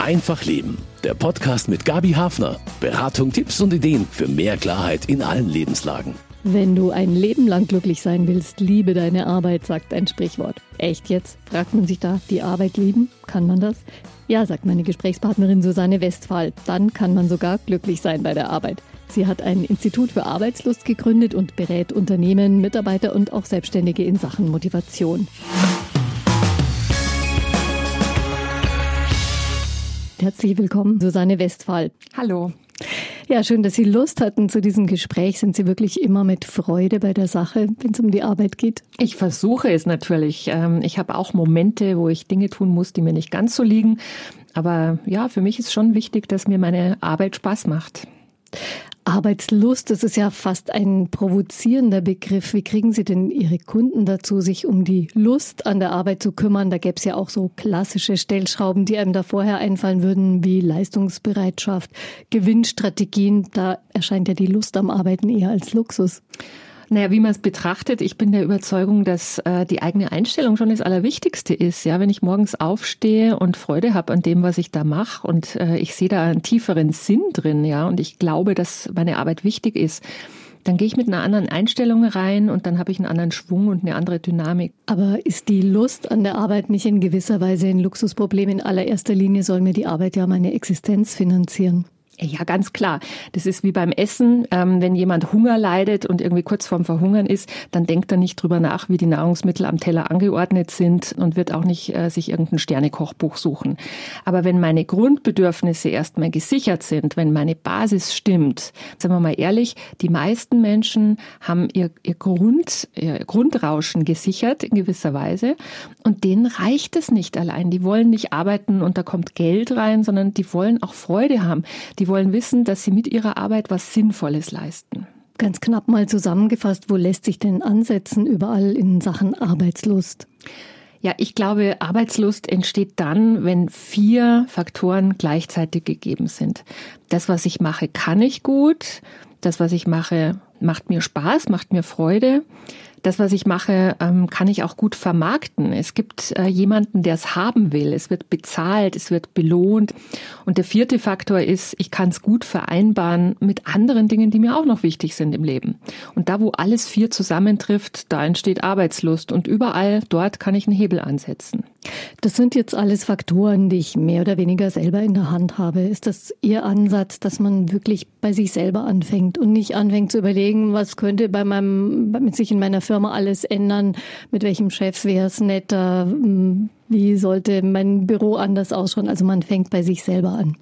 Einfach Leben. Der Podcast mit Gabi Hafner. Beratung, Tipps und Ideen für mehr Klarheit in allen Lebenslagen. Wenn du ein Leben lang glücklich sein willst, liebe deine Arbeit, sagt ein Sprichwort. Echt jetzt? Fragt man sich da, die Arbeit lieben? Kann man das? Ja, sagt meine Gesprächspartnerin Susanne Westphal. Dann kann man sogar glücklich sein bei der Arbeit. Sie hat ein Institut für Arbeitslust gegründet und berät Unternehmen, Mitarbeiter und auch Selbstständige in Sachen Motivation. Herzlich willkommen, Susanne Westphal. Hallo. Ja, schön, dass Sie Lust hatten zu diesem Gespräch. Sind Sie wirklich immer mit Freude bei der Sache, wenn es um die Arbeit geht? Ich versuche es natürlich. Ähm, ich habe auch Momente, wo ich Dinge tun muss, die mir nicht ganz so liegen. Aber ja, für mich ist schon wichtig, dass mir meine Arbeit Spaß macht. Arbeitslust, das ist ja fast ein provozierender Begriff. Wie kriegen Sie denn Ihre Kunden dazu, sich um die Lust an der Arbeit zu kümmern? Da gäbe es ja auch so klassische Stellschrauben, die einem da vorher einfallen würden, wie Leistungsbereitschaft, Gewinnstrategien. Da erscheint ja die Lust am Arbeiten eher als Luxus. Naja, wie man es betrachtet, ich bin der Überzeugung, dass äh, die eigene Einstellung schon das Allerwichtigste ist. Ja, wenn ich morgens aufstehe und Freude habe an dem, was ich da mache und äh, ich sehe da einen tieferen Sinn drin, ja, und ich glaube, dass meine Arbeit wichtig ist, dann gehe ich mit einer anderen Einstellung rein und dann habe ich einen anderen Schwung und eine andere Dynamik. Aber ist die Lust an der Arbeit nicht in gewisser Weise ein Luxusproblem? In allererster Linie soll mir die Arbeit ja meine Existenz finanzieren. Ja, ganz klar. Das ist wie beim Essen. Ähm, wenn jemand Hunger leidet und irgendwie kurz vorm Verhungern ist, dann denkt er nicht drüber nach, wie die Nahrungsmittel am Teller angeordnet sind und wird auch nicht äh, sich irgendein Sternekochbuch suchen. Aber wenn meine Grundbedürfnisse erstmal gesichert sind, wenn meine Basis stimmt, sagen wir mal ehrlich, die meisten Menschen haben ihr, ihr Grund, ihr Grundrauschen gesichert in gewisser Weise und denen reicht es nicht allein. Die wollen nicht arbeiten und da kommt Geld rein, sondern die wollen auch Freude haben. Die wollen wissen, dass sie mit ihrer Arbeit was Sinnvolles leisten. Ganz knapp mal zusammengefasst, wo lässt sich denn ansetzen überall in Sachen Arbeitslust? Ja, ich glaube, Arbeitslust entsteht dann, wenn vier Faktoren gleichzeitig gegeben sind. Das, was ich mache, kann ich gut. Das, was ich mache, macht mir Spaß, macht mir Freude das, was ich mache, ähm, kann ich auch gut vermarkten. Es gibt äh, jemanden, der es haben will. Es wird bezahlt, es wird belohnt. Und der vierte Faktor ist, ich kann es gut vereinbaren mit anderen Dingen, die mir auch noch wichtig sind im Leben. Und da, wo alles vier zusammentrifft, da entsteht Arbeitslust. Und überall dort kann ich einen Hebel ansetzen. Das sind jetzt alles Faktoren, die ich mehr oder weniger selber in der Hand habe. Ist das Ihr Ansatz, dass man wirklich bei sich selber anfängt und nicht anfängt zu überlegen, was könnte bei meinem, mit sich in meiner Firma alles ändern? Mit welchem Chef wäre es netter? Hm, wie sollte mein Büro anders ausschauen? Also man fängt bei sich selber an.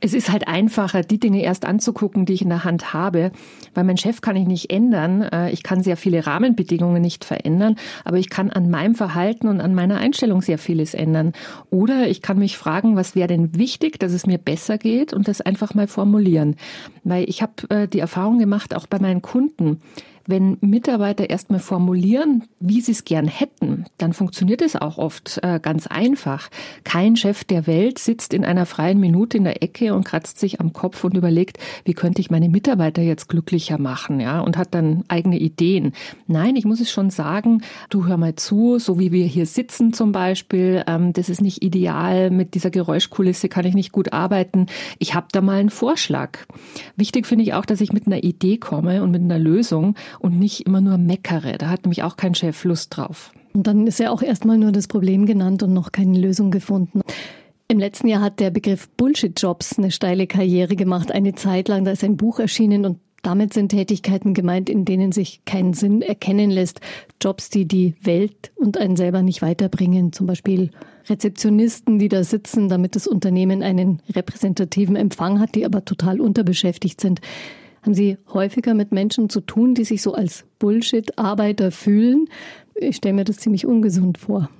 Es ist halt einfacher, die Dinge erst anzugucken, die ich in der Hand habe, weil mein Chef kann ich nicht ändern. Äh, ich kann sehr viele Rahmenbedingungen nicht verändern, aber ich kann an meinem Verhalten und an meiner Einstellung sehr vieles ändern. Oder ich kann mich fragen, was wäre denn wichtig, dass es mir besser geht und das einfach mal formulieren. Weil ich habe äh, die Erfahrung gemacht, auch bei meinen Kunden, wenn Mitarbeiter erstmal formulieren, wie sie es gern hätten, dann funktioniert es auch oft äh, ganz einfach. Kein Chef der Welt sitzt in einer freien Minute in der Ecke und kratzt sich am Kopf und überlegt, wie könnte ich meine Mitarbeiter jetzt glücklicher machen, ja, und hat dann eigene Ideen. Nein, ich muss es schon sagen, du hör mal zu, so wie wir hier sitzen zum Beispiel, ähm, das ist nicht ideal, mit dieser Geräuschkulisse kann ich nicht gut arbeiten. Ich habe da mal einen Vorschlag. Wichtig finde ich auch, dass ich mit einer Idee komme und mit einer Lösung und nicht immer nur meckere. Da hat nämlich auch kein Chef Lust drauf. Und dann ist ja auch erstmal nur das Problem genannt und noch keine Lösung gefunden. Im letzten Jahr hat der Begriff Bullshit-Jobs eine steile Karriere gemacht. Eine Zeit lang, da ist ein Buch erschienen und damit sind Tätigkeiten gemeint, in denen sich kein Sinn erkennen lässt. Jobs, die die Welt und einen selber nicht weiterbringen. Zum Beispiel Rezeptionisten, die da sitzen, damit das Unternehmen einen repräsentativen Empfang hat, die aber total unterbeschäftigt sind. Haben Sie häufiger mit Menschen zu tun, die sich so als Bullshit-Arbeiter fühlen? Ich stelle mir das ziemlich ungesund vor.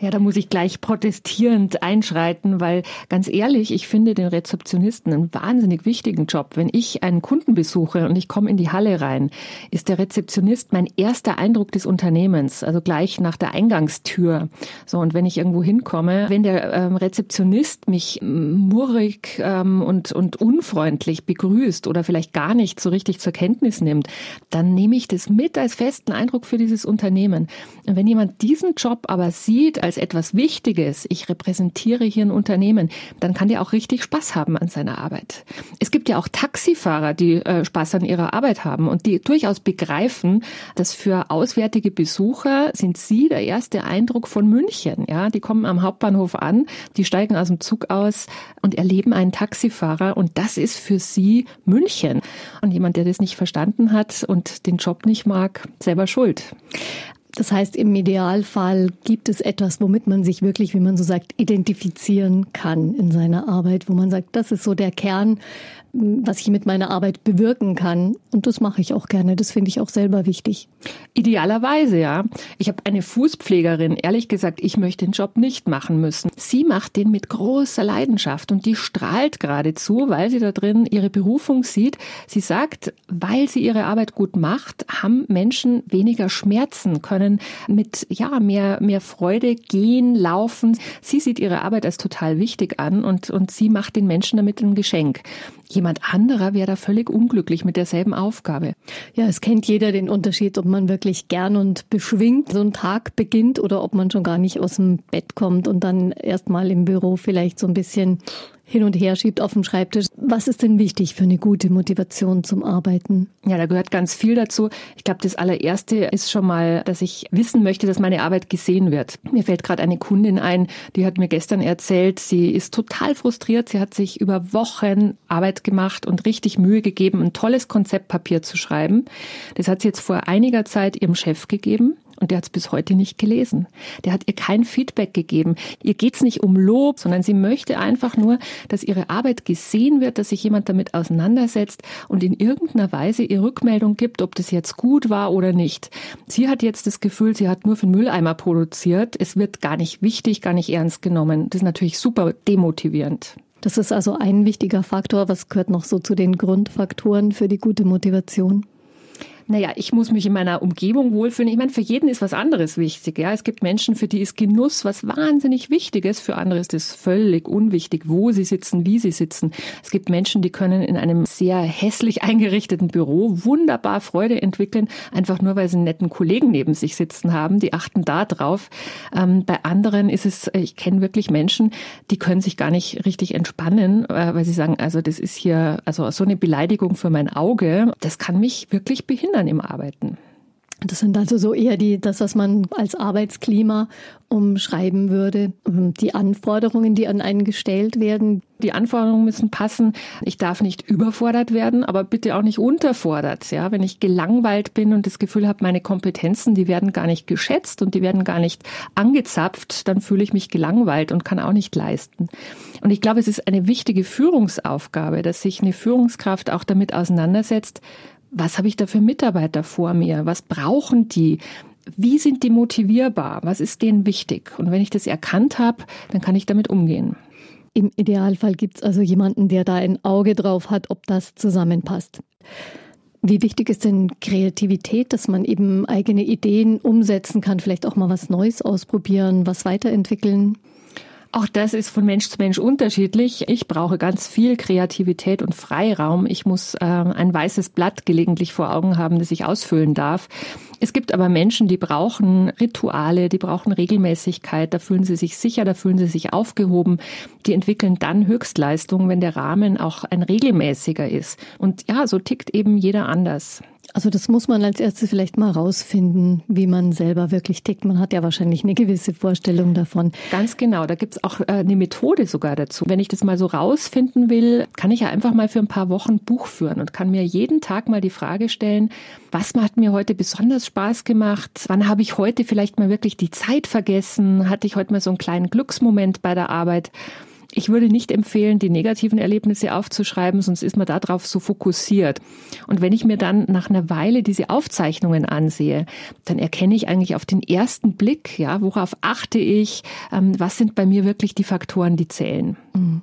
Ja, da muss ich gleich protestierend einschreiten, weil ganz ehrlich, ich finde den Rezeptionisten einen wahnsinnig wichtigen Job. Wenn ich einen Kunden besuche und ich komme in die Halle rein, ist der Rezeptionist mein erster Eindruck des Unternehmens, also gleich nach der Eingangstür. So, und wenn ich irgendwo hinkomme, wenn der ähm, Rezeptionist mich murrig ähm, und, und unfreundlich begrüßt oder vielleicht gar nicht so richtig zur Kenntnis nimmt, dann nehme ich das mit als festen Eindruck für dieses Unternehmen. Und wenn jemand diesen Job aber sieht als etwas Wichtiges, ich repräsentiere hier ein Unternehmen, dann kann der auch richtig Spaß haben an seiner Arbeit. Es gibt ja auch Taxifahrer, die äh, Spaß an ihrer Arbeit haben und die durchaus begreifen, dass für auswärtige Besucher sind sie der erste Eindruck von München. Ja, die kommen am Hauptbahnhof an, die steigen aus dem Zug aus und erleben einen Taxifahrer und das ist für sie München. Und jemand, der das nicht verstanden hat und den Job nicht mag, selber schuld. Das heißt, im Idealfall gibt es etwas, womit man sich wirklich, wie man so sagt, identifizieren kann in seiner Arbeit, wo man sagt, das ist so der Kern, was ich mit meiner Arbeit bewirken kann. Und das mache ich auch gerne. Das finde ich auch selber wichtig. Idealerweise, ja. Ich habe eine Fußpflegerin, ehrlich gesagt, ich möchte den Job nicht machen müssen. Sie macht den mit großer Leidenschaft und die strahlt geradezu, weil sie da drin ihre Berufung sieht. Sie sagt, weil sie ihre Arbeit gut macht, haben Menschen weniger Schmerzen, können mit, ja, mehr, mehr Freude gehen, laufen. Sie sieht ihre Arbeit als total wichtig an und, und sie macht den Menschen damit ein Geschenk. Jemand anderer wäre da völlig unglücklich mit derselben Aufgabe. Ja, es kennt jeder den Unterschied, ob man wirklich gern und beschwingt so einen Tag beginnt oder ob man schon gar nicht aus dem Bett kommt und dann erstmal im Büro vielleicht so ein bisschen hin und her schiebt auf dem Schreibtisch. Was ist denn wichtig für eine gute Motivation zum Arbeiten? Ja, da gehört ganz viel dazu. Ich glaube, das allererste ist schon mal, dass ich wissen möchte, dass meine Arbeit gesehen wird. Mir fällt gerade eine Kundin ein, die hat mir gestern erzählt, sie ist total frustriert. Sie hat sich über Wochen Arbeit gemacht und richtig Mühe gegeben, ein tolles Konzeptpapier zu schreiben. Das hat sie jetzt vor einiger Zeit ihrem Chef gegeben. Und der hat es bis heute nicht gelesen. Der hat ihr kein Feedback gegeben. Ihr geht's nicht um Lob, sondern sie möchte einfach nur, dass ihre Arbeit gesehen wird, dass sich jemand damit auseinandersetzt und in irgendeiner Weise ihr Rückmeldung gibt, ob das jetzt gut war oder nicht. Sie hat jetzt das Gefühl, sie hat nur für den Mülleimer produziert. Es wird gar nicht wichtig, gar nicht ernst genommen. Das ist natürlich super demotivierend. Das ist also ein wichtiger Faktor. Was gehört noch so zu den Grundfaktoren für die gute Motivation? Naja, ich muss mich in meiner Umgebung wohlfühlen. Ich meine, für jeden ist was anderes wichtig. Ja, es gibt Menschen, für die ist Genuss was wahnsinnig Wichtiges. Für andere ist es völlig unwichtig, wo sie sitzen, wie sie sitzen. Es gibt Menschen, die können in einem sehr hässlich eingerichteten Büro wunderbar Freude entwickeln, einfach nur, weil sie einen netten Kollegen neben sich sitzen haben. Die achten da drauf. Ähm, bei anderen ist es, ich kenne wirklich Menschen, die können sich gar nicht richtig entspannen, äh, weil sie sagen, also das ist hier, also so eine Beleidigung für mein Auge, das kann mich wirklich behindern Kindern im Arbeiten. Das sind also so eher die, das, was man als Arbeitsklima umschreiben würde. Die Anforderungen, die an einen gestellt werden. Die Anforderungen müssen passen. Ich darf nicht überfordert werden, aber bitte auch nicht unterfordert. Ja, wenn ich gelangweilt bin und das Gefühl habe, meine Kompetenzen, die werden gar nicht geschätzt und die werden gar nicht angezapft, dann fühle ich mich gelangweilt und kann auch nicht leisten. Und ich glaube, es ist eine wichtige Führungsaufgabe, dass sich eine Führungskraft auch damit auseinandersetzt, was habe ich da für Mitarbeiter vor mir? Was brauchen die? Wie sind die motivierbar? Was ist denen wichtig? Und wenn ich das erkannt habe, dann kann ich damit umgehen. Im Idealfall gibt es also jemanden, der da ein Auge drauf hat, ob das zusammenpasst. Wie wichtig ist denn Kreativität, dass man eben eigene Ideen umsetzen kann, vielleicht auch mal was Neues ausprobieren, was weiterentwickeln? Auch das ist von Mensch zu Mensch unterschiedlich. Ich brauche ganz viel Kreativität und Freiraum. Ich muss äh, ein weißes Blatt gelegentlich vor Augen haben, das ich ausfüllen darf. Es gibt aber Menschen, die brauchen Rituale, die brauchen Regelmäßigkeit, da fühlen sie sich sicher, da fühlen sie sich aufgehoben. Die entwickeln dann Höchstleistungen, wenn der Rahmen auch ein regelmäßiger ist. Und ja, so tickt eben jeder anders. Also das muss man als erstes vielleicht mal rausfinden, wie man selber wirklich tickt. Man hat ja wahrscheinlich eine gewisse Vorstellung davon. Ganz genau, da gibt's auch äh, eine Methode sogar dazu. Wenn ich das mal so rausfinden will, kann ich ja einfach mal für ein paar Wochen Buch führen und kann mir jeden Tag mal die Frage stellen, was hat mir heute besonders Spaß gemacht? Wann habe ich heute vielleicht mal wirklich die Zeit vergessen? Hatte ich heute mal so einen kleinen Glücksmoment bei der Arbeit? Ich würde nicht empfehlen, die negativen Erlebnisse aufzuschreiben, sonst ist man darauf so fokussiert. Und wenn ich mir dann nach einer Weile diese Aufzeichnungen ansehe, dann erkenne ich eigentlich auf den ersten Blick, ja, worauf achte ich, ähm, was sind bei mir wirklich die Faktoren, die zählen. Mhm.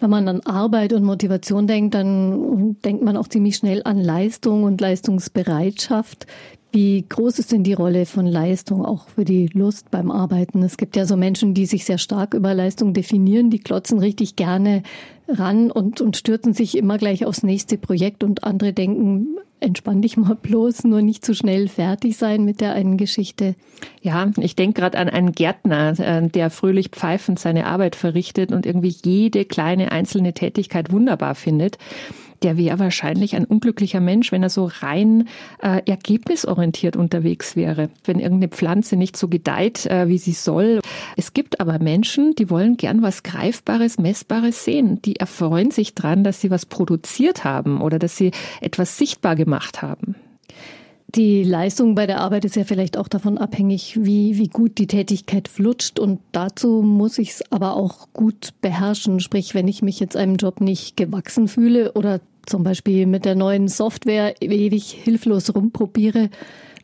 Wenn man an Arbeit und Motivation denkt, dann denkt man auch ziemlich schnell an Leistung und Leistungsbereitschaft. Wie groß ist denn die Rolle von Leistung auch für die Lust beim Arbeiten? Es gibt ja so Menschen, die sich sehr stark über Leistung definieren, die klotzen richtig gerne ran und, und stürzen sich immer gleich aufs nächste Projekt und andere denken, entspann dich mal bloß, nur nicht zu schnell fertig sein mit der einen Geschichte. Ja, ich denke gerade an einen Gärtner, äh, der fröhlich pfeifend seine Arbeit verrichtet und irgendwie jede kleine einzelne Tätigkeit wunderbar findet der wäre wahrscheinlich ein unglücklicher Mensch, wenn er so rein äh, ergebnisorientiert unterwegs wäre, wenn irgendeine Pflanze nicht so gedeiht, äh, wie sie soll. Es gibt aber Menschen, die wollen gern was Greifbares, Messbares sehen. Die erfreuen sich dran, dass sie was produziert haben oder dass sie etwas sichtbar gemacht haben. Die Leistung bei der Arbeit ist ja vielleicht auch davon abhängig, wie, wie gut die Tätigkeit flutscht. Und dazu muss ich es aber auch gut beherrschen. Sprich, wenn ich mich jetzt einem Job nicht gewachsen fühle oder zum Beispiel mit der neuen Software ewig hilflos rumprobiere,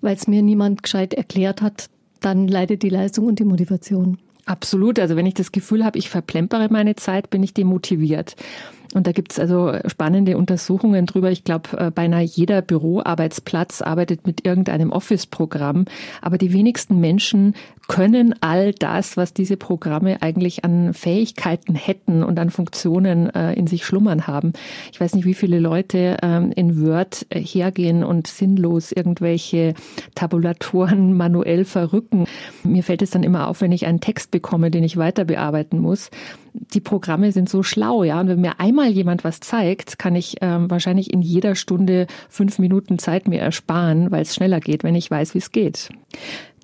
weil es mir niemand gescheit erklärt hat, dann leidet die Leistung und die Motivation. Absolut. Also wenn ich das Gefühl habe, ich verplempere meine Zeit, bin ich demotiviert. Und da gibt's also spannende Untersuchungen drüber. Ich glaube, äh, beinahe jeder Büroarbeitsplatz arbeitet mit irgendeinem Office-Programm. Aber die wenigsten Menschen können all das, was diese Programme eigentlich an Fähigkeiten hätten und an Funktionen äh, in sich schlummern haben. Ich weiß nicht, wie viele Leute ähm, in Word äh, hergehen und sinnlos irgendwelche Tabulatoren manuell verrücken. Mir fällt es dann immer auf, wenn ich einen Text bekomme, den ich weiter bearbeiten muss. Die Programme sind so schlau, ja. Und wenn mir einmal jemand was zeigt, kann ich ähm, wahrscheinlich in jeder Stunde fünf Minuten Zeit mir ersparen, weil es schneller geht, wenn ich weiß, wie es geht.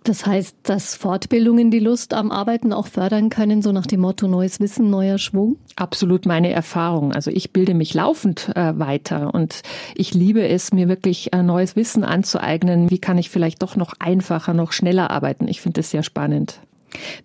Das heißt, dass Fortbildungen die Lust am Arbeiten auch fördern können, so nach dem Motto neues Wissen, neuer Schwung? Absolut meine Erfahrung. Also ich bilde mich laufend äh, weiter und ich liebe es, mir wirklich äh, neues Wissen anzueignen. Wie kann ich vielleicht doch noch einfacher, noch schneller arbeiten? Ich finde das sehr spannend.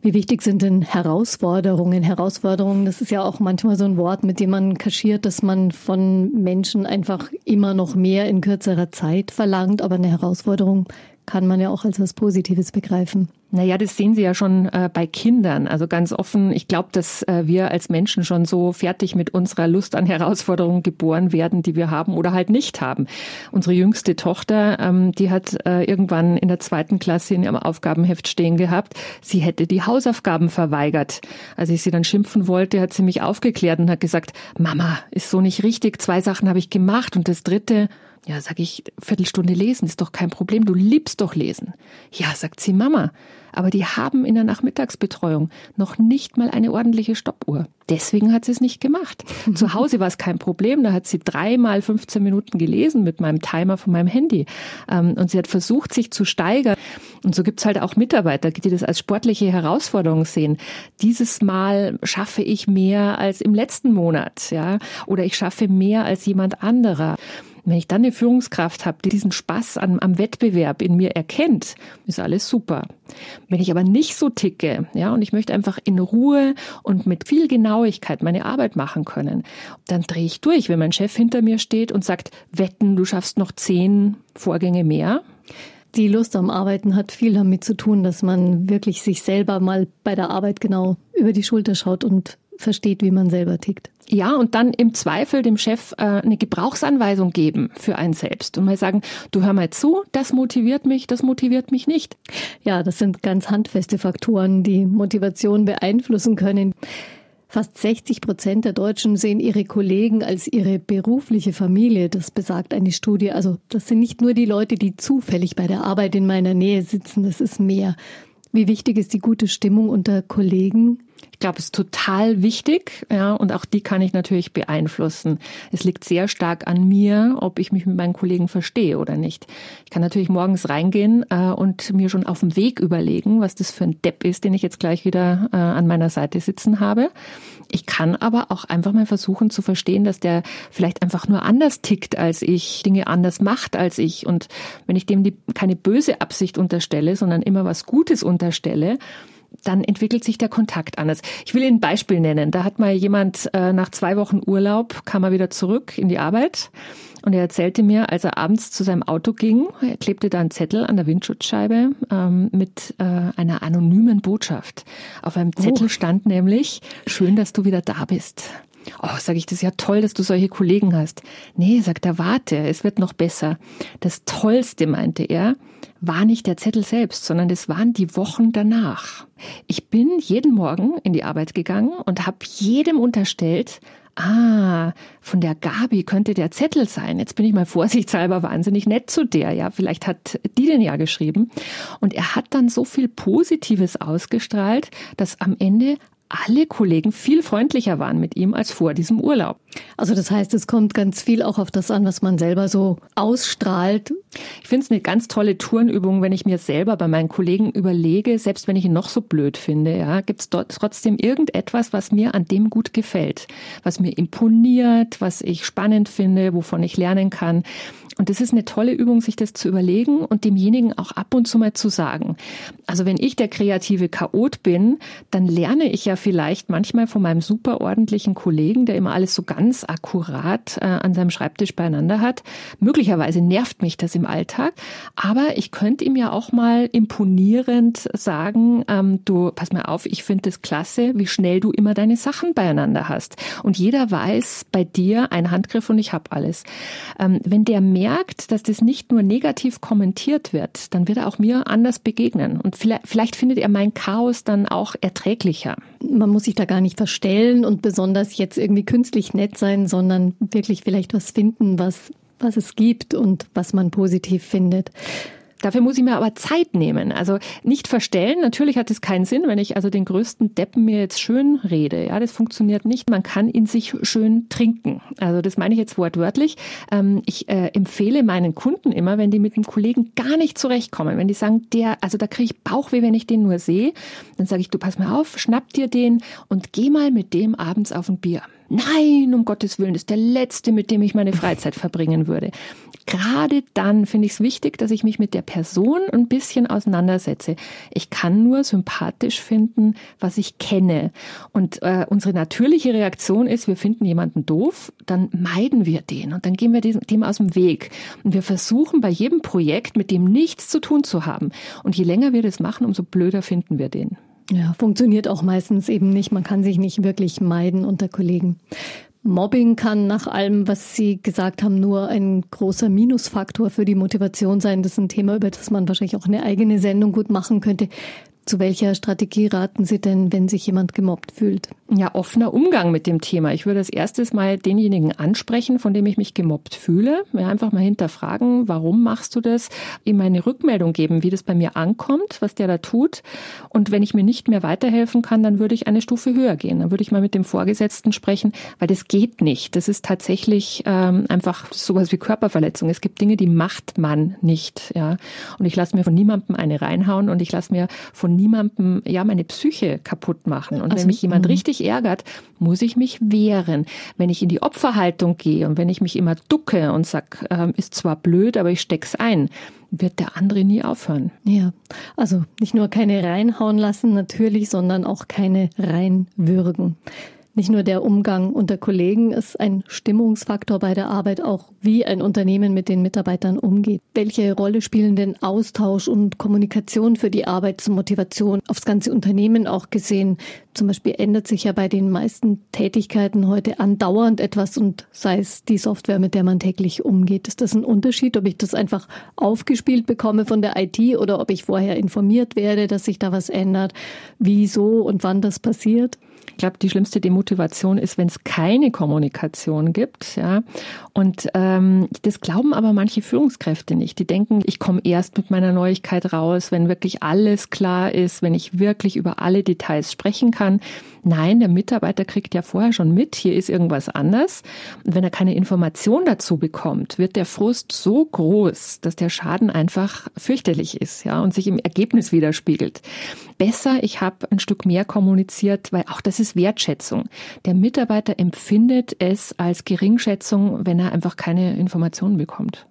Wie wichtig sind denn Herausforderungen? Herausforderungen, das ist ja auch manchmal so ein Wort, mit dem man kaschiert, dass man von Menschen einfach immer noch mehr in kürzerer Zeit verlangt. Aber eine Herausforderung kann man ja auch als was Positives begreifen. Naja, das sehen Sie ja schon äh, bei Kindern. Also ganz offen, ich glaube, dass äh, wir als Menschen schon so fertig mit unserer Lust an Herausforderungen geboren werden, die wir haben oder halt nicht haben. Unsere jüngste Tochter, ähm, die hat äh, irgendwann in der zweiten Klasse in ihrem Aufgabenheft stehen gehabt, sie hätte die Hausaufgaben verweigert. Als ich sie dann schimpfen wollte, hat sie mich aufgeklärt und hat gesagt, Mama, ist so nicht richtig, zwei Sachen habe ich gemacht und das dritte, ja, sag ich, Viertelstunde lesen ist doch kein Problem, du liebst doch lesen. Ja, sagt sie Mama, aber die haben in der Nachmittagsbetreuung noch nicht mal eine ordentliche Stoppuhr. Deswegen hat sie es nicht gemacht. Zu Hause war es kein Problem, da hat sie dreimal 15 Minuten gelesen mit meinem Timer von meinem Handy. Ähm, und sie hat versucht, sich zu steigern. Und so gibt's halt auch Mitarbeiter, die das als sportliche Herausforderung sehen. Dieses Mal schaffe ich mehr als im letzten Monat, ja, oder ich schaffe mehr als jemand anderer. Wenn ich dann eine Führungskraft habe, die diesen Spaß am, am Wettbewerb in mir erkennt, ist alles super. Wenn ich aber nicht so ticke, ja, und ich möchte einfach in Ruhe und mit viel Genauigkeit meine Arbeit machen können, dann drehe ich durch, wenn mein Chef hinter mir steht und sagt, wetten, du schaffst noch zehn Vorgänge mehr. Die Lust am Arbeiten hat viel damit zu tun, dass man wirklich sich selber mal bei der Arbeit genau über die Schulter schaut und versteht, wie man selber tickt. Ja, und dann im Zweifel dem Chef äh, eine Gebrauchsanweisung geben für einen selbst und mal sagen, du hör mal zu, das motiviert mich, das motiviert mich nicht. Ja, das sind ganz handfeste Faktoren, die Motivation beeinflussen können. Fast 60 Prozent der Deutschen sehen ihre Kollegen als ihre berufliche Familie. Das besagt eine Studie. Also das sind nicht nur die Leute, die zufällig bei der Arbeit in meiner Nähe sitzen. Das ist mehr. Wie wichtig ist die gute Stimmung unter Kollegen? Ich glaube, es ist total wichtig, ja, und auch die kann ich natürlich beeinflussen. Es liegt sehr stark an mir, ob ich mich mit meinen Kollegen verstehe oder nicht. Ich kann natürlich morgens reingehen äh, und mir schon auf dem Weg überlegen, was das für ein Depp ist, den ich jetzt gleich wieder äh, an meiner Seite sitzen habe. Ich kann aber auch einfach mal versuchen zu verstehen, dass der vielleicht einfach nur anders tickt als ich, Dinge anders macht als ich. Und wenn ich dem die, keine böse Absicht unterstelle, sondern immer was Gutes unterstelle, dann entwickelt sich der Kontakt anders. Ich will Ihnen ein Beispiel nennen. Da hat mal jemand äh, nach zwei Wochen Urlaub, kam er wieder zurück in die Arbeit und er erzählte mir, als er abends zu seinem Auto ging, er klebte da einen Zettel an der Windschutzscheibe ähm, mit äh, einer anonymen Botschaft. Auf einem Zettel oh. stand nämlich, schön, dass du wieder da bist. Oh, sage ich, das ist ja toll, dass du solche Kollegen hast. Nee, sagt er, warte, es wird noch besser. Das Tollste, meinte er, war nicht der Zettel selbst, sondern es waren die Wochen danach. Ich bin jeden Morgen in die Arbeit gegangen und habe jedem unterstellt, ah, von der Gabi könnte der Zettel sein. Jetzt bin ich mal vorsichtshalber wahnsinnig nett zu der. Ja, vielleicht hat die den ja geschrieben. Und er hat dann so viel Positives ausgestrahlt, dass am Ende alle Kollegen viel freundlicher waren mit ihm als vor diesem Urlaub. Also das heißt, es kommt ganz viel auch auf das an, was man selber so ausstrahlt. Ich finde es eine ganz tolle Tourenübung, wenn ich mir selber bei meinen Kollegen überlege, selbst wenn ich ihn noch so blöd finde, ja, gibt es dort trotzdem irgendetwas, was mir an dem gut gefällt, was mir imponiert, was ich spannend finde, wovon ich lernen kann. Und das ist eine tolle Übung, sich das zu überlegen und demjenigen auch ab und zu mal zu sagen. Also wenn ich der kreative Chaot bin, dann lerne ich ja vielleicht manchmal von meinem superordentlichen Kollegen, der immer alles so ganz akkurat äh, an seinem Schreibtisch beieinander hat. Möglicherweise nervt mich das im Alltag, aber ich könnte ihm ja auch mal imponierend sagen, ähm, du, pass mal auf, ich finde es klasse, wie schnell du immer deine Sachen beieinander hast. Und jeder weiß bei dir ein Handgriff und ich habe alles. Ähm, wenn der merkt, dass das nicht nur negativ kommentiert wird, dann wird er auch mir anders begegnen. Und vielleicht, vielleicht findet er mein Chaos dann auch erträglicher. Man muss sich da gar nicht verstellen und besonders jetzt irgendwie künstlich nett sein, sondern wirklich vielleicht was finden, was, was es gibt und was man positiv findet. Dafür muss ich mir aber Zeit nehmen. Also nicht verstellen. Natürlich hat es keinen Sinn, wenn ich also den größten Deppen mir jetzt schön rede. Ja, das funktioniert nicht. Man kann ihn sich schön trinken. Also das meine ich jetzt wortwörtlich. Ähm, ich äh, empfehle meinen Kunden immer, wenn die mit einem Kollegen gar nicht zurechtkommen, wenn die sagen, der, also da kriege ich Bauchweh, wenn ich den nur sehe, dann sage ich, du pass mal auf, schnapp dir den und geh mal mit dem abends auf ein Bier. Nein, um Gottes Willen, das ist der letzte, mit dem ich meine Freizeit verbringen würde. Gerade dann finde ich es wichtig, dass ich mich mit der Person ein bisschen auseinandersetze. Ich kann nur sympathisch finden, was ich kenne. Und äh, unsere natürliche Reaktion ist, wir finden jemanden doof, dann meiden wir den und dann gehen wir dem, dem aus dem Weg. Und wir versuchen bei jedem Projekt, mit dem nichts zu tun zu haben. Und je länger wir das machen, umso blöder finden wir den. Ja, funktioniert auch meistens eben nicht. Man kann sich nicht wirklich meiden unter Kollegen. Mobbing kann nach allem, was Sie gesagt haben, nur ein großer Minusfaktor für die Motivation sein. Das ist ein Thema, über das man wahrscheinlich auch eine eigene Sendung gut machen könnte. Zu welcher Strategie raten Sie denn, wenn sich jemand gemobbt fühlt? Ja, offener Umgang mit dem Thema. Ich würde als erstes mal denjenigen ansprechen, von dem ich mich gemobbt fühle. Ja, einfach mal hinterfragen, warum machst du das? Ihm eine Rückmeldung geben, wie das bei mir ankommt, was der da tut. Und wenn ich mir nicht mehr weiterhelfen kann, dann würde ich eine Stufe höher gehen. Dann würde ich mal mit dem Vorgesetzten sprechen, weil das geht nicht. Das ist tatsächlich ähm, einfach sowas wie Körperverletzung. Es gibt Dinge, die macht man nicht. Ja, und ich lasse mir von niemandem eine reinhauen und ich lasse mir von niemandem ja meine Psyche kaputt machen. Und also, wenn mich jemand mhm. richtig ärgert, muss ich mich wehren. Wenn ich in die Opferhaltung gehe und wenn ich mich immer ducke und sag, äh, ist zwar blöd, aber ich steck's ein, wird der andere nie aufhören. Ja, also nicht nur keine reinhauen lassen natürlich, sondern auch keine reinwürgen. Nicht nur der Umgang unter Kollegen ist ein Stimmungsfaktor bei der Arbeit, auch wie ein Unternehmen mit den Mitarbeitern umgeht. Welche Rolle spielen denn Austausch und Kommunikation für die Arbeitsmotivation aufs ganze Unternehmen auch gesehen? Zum Beispiel ändert sich ja bei den meisten Tätigkeiten heute andauernd etwas und sei es die Software, mit der man täglich umgeht. Ist das ein Unterschied, ob ich das einfach aufgespielt bekomme von der IT oder ob ich vorher informiert werde, dass sich da was ändert, wieso und wann das passiert? Ich glaube, die schlimmste Demotivation ist, wenn es keine Kommunikation gibt. Ja. Und ähm, das glauben aber manche Führungskräfte nicht. Die denken, ich komme erst mit meiner Neuigkeit raus, wenn wirklich alles klar ist, wenn ich wirklich über alle Details sprechen kann. Nein, der Mitarbeiter kriegt ja vorher schon mit, hier ist irgendwas anders. Und wenn er keine Information dazu bekommt, wird der Frust so groß, dass der Schaden einfach fürchterlich ist, ja, und sich im Ergebnis widerspiegelt. Besser, ich habe ein Stück mehr kommuniziert, weil auch das ist Wertschätzung. Der Mitarbeiter empfindet es als Geringschätzung, wenn er einfach keine Informationen bekommt.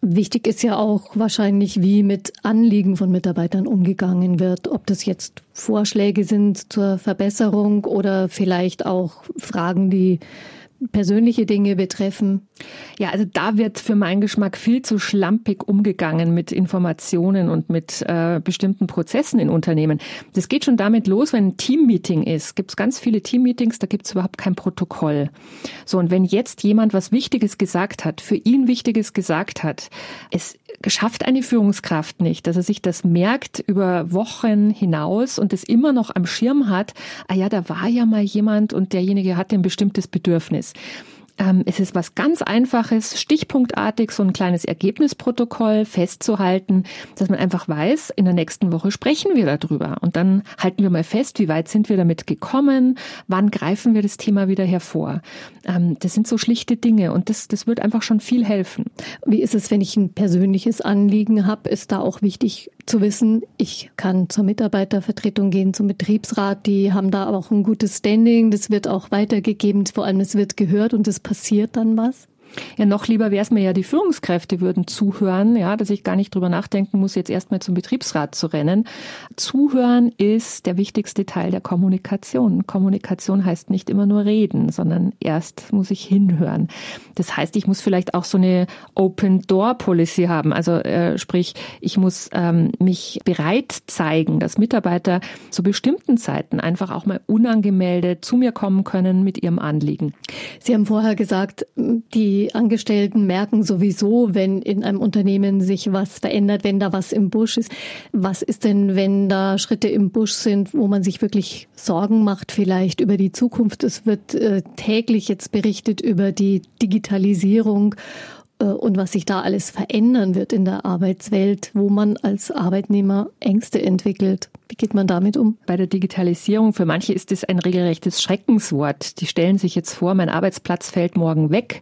Wichtig ist ja auch wahrscheinlich, wie mit Anliegen von Mitarbeitern umgegangen wird. Ob das jetzt Vorschläge sind zur Verbesserung oder vielleicht auch Fragen, die persönliche Dinge betreffen? Ja, also da wird für meinen Geschmack viel zu schlampig umgegangen mit Informationen und mit äh, bestimmten Prozessen in Unternehmen. Das geht schon damit los, wenn ein Teammeeting ist. Gibt es ganz viele Teammeetings, da gibt es überhaupt kein Protokoll. So, und wenn jetzt jemand was Wichtiges gesagt hat, für ihn Wichtiges gesagt hat, es schafft eine Führungskraft nicht, dass er sich das merkt über Wochen hinaus und es immer noch am Schirm hat, ah ja, da war ja mal jemand und derjenige hatte ein bestimmtes Bedürfnis. Ähm, es ist was ganz Einfaches, stichpunktartig so ein kleines Ergebnisprotokoll festzuhalten, dass man einfach weiß, in der nächsten Woche sprechen wir darüber. Und dann halten wir mal fest, wie weit sind wir damit gekommen, wann greifen wir das Thema wieder hervor. Ähm, das sind so schlichte Dinge und das, das wird einfach schon viel helfen. Wie ist es, wenn ich ein persönliches Anliegen habe? Ist da auch wichtig zu wissen, ich kann zur Mitarbeitervertretung gehen, zum Betriebsrat, die haben da auch ein gutes Standing, das wird auch weitergegeben, vor allem es wird gehört und es passiert dann was? Ja, noch lieber wäre es mir ja, die Führungskräfte würden zuhören, ja, dass ich gar nicht drüber nachdenken muss, jetzt erstmal zum Betriebsrat zu rennen. Zuhören ist der wichtigste Teil der Kommunikation. Kommunikation heißt nicht immer nur reden, sondern erst muss ich hinhören. Das heißt, ich muss vielleicht auch so eine Open Door Policy haben. Also äh, sprich, ich muss ähm, mich bereit zeigen, dass Mitarbeiter zu bestimmten Zeiten einfach auch mal unangemeldet zu mir kommen können mit ihrem Anliegen. Sie haben vorher gesagt, die die Angestellten merken sowieso, wenn in einem Unternehmen sich was verändert, wenn da was im Busch ist. Was ist denn, wenn da Schritte im Busch sind, wo man sich wirklich Sorgen macht, vielleicht über die Zukunft? Es wird äh, täglich jetzt berichtet über die Digitalisierung äh, und was sich da alles verändern wird in der Arbeitswelt, wo man als Arbeitnehmer Ängste entwickelt. Wie geht man damit um? Bei der Digitalisierung, für manche ist es ein regelrechtes Schreckenswort. Die stellen sich jetzt vor, mein Arbeitsplatz fällt morgen weg